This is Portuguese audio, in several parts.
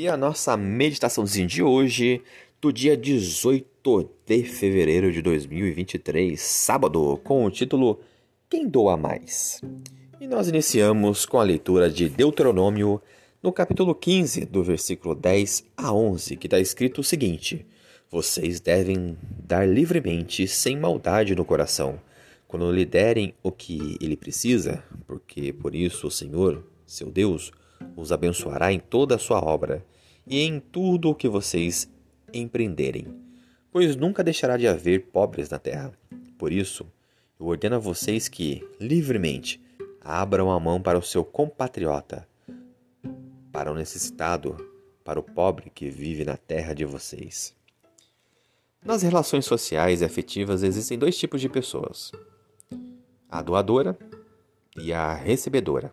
E a nossa meditaçãozinha de hoje, do dia 18 de fevereiro de 2023, sábado, com o título Quem doa mais? E nós iniciamos com a leitura de Deuteronômio, no capítulo 15, do versículo 10 a 11, que está escrito o seguinte: Vocês devem dar livremente, sem maldade no coração, quando lhe derem o que ele precisa, porque por isso o Senhor, seu Deus, os abençoará em toda a sua obra e em tudo o que vocês empreenderem, pois nunca deixará de haver pobres na terra. Por isso, eu ordeno a vocês que, livremente, abram a mão para o seu compatriota, para o necessitado, para o pobre que vive na terra de vocês. Nas relações sociais e afetivas existem dois tipos de pessoas: a doadora e a recebedora.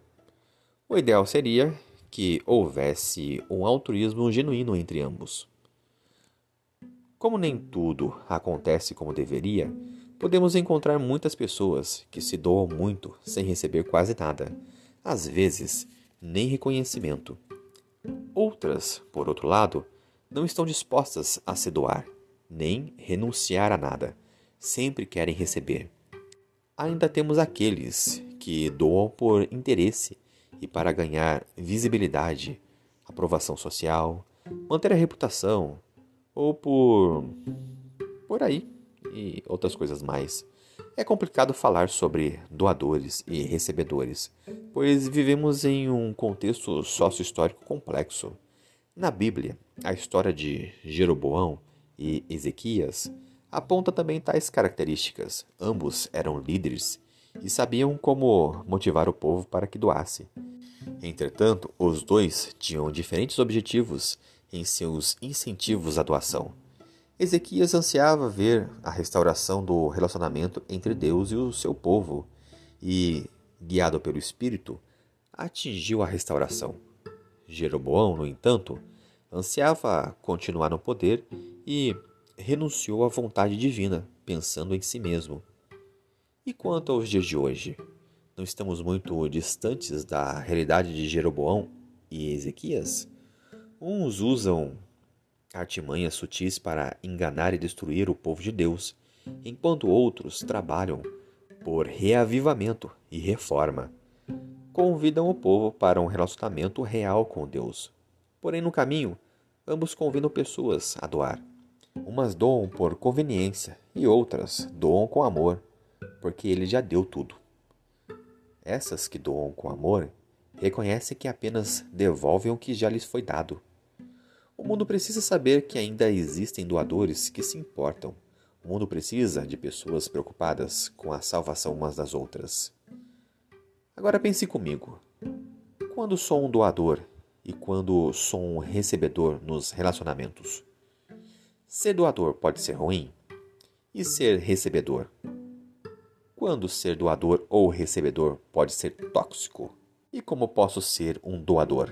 O ideal seria que houvesse um altruísmo genuíno entre ambos. Como nem tudo acontece como deveria, podemos encontrar muitas pessoas que se doam muito sem receber quase nada, às vezes nem reconhecimento. Outras, por outro lado, não estão dispostas a se doar, nem renunciar a nada, sempre querem receber. Ainda temos aqueles que doam por interesse e para ganhar visibilidade, aprovação social, manter a reputação ou por por aí e outras coisas mais. É complicado falar sobre doadores e recebedores, pois vivemos em um contexto sócio-histórico complexo. Na Bíblia, a história de Jeroboão e Ezequias aponta também tais características. Ambos eram líderes e sabiam como motivar o povo para que doasse. Entretanto, os dois tinham diferentes objetivos em seus incentivos à doação. Ezequias ansiava ver a restauração do relacionamento entre Deus e o seu povo e, guiado pelo Espírito, atingiu a restauração. Jeroboão, no entanto, ansiava continuar no poder e renunciou à vontade divina, pensando em si mesmo. E quanto aos dias de hoje? Não estamos muito distantes da realidade de Jeroboão e Ezequias? Uns usam artimanhas sutis para enganar e destruir o povo de Deus, enquanto outros trabalham por reavivamento e reforma. Convidam o povo para um relacionamento real com Deus. Porém, no caminho, ambos convidam pessoas a doar. Umas doam por conveniência e outras doam com amor porque ele já deu tudo. Essas que doam com amor reconhecem que apenas devolvem o que já lhes foi dado. O mundo precisa saber que ainda existem doadores que se importam. O mundo precisa de pessoas preocupadas com a salvação umas das outras. Agora pense comigo. Quando sou um doador e quando sou um recebedor nos relacionamentos? Ser doador pode ser ruim? E ser recebedor? Quando ser doador ou recebedor pode ser tóxico? E como posso ser um doador?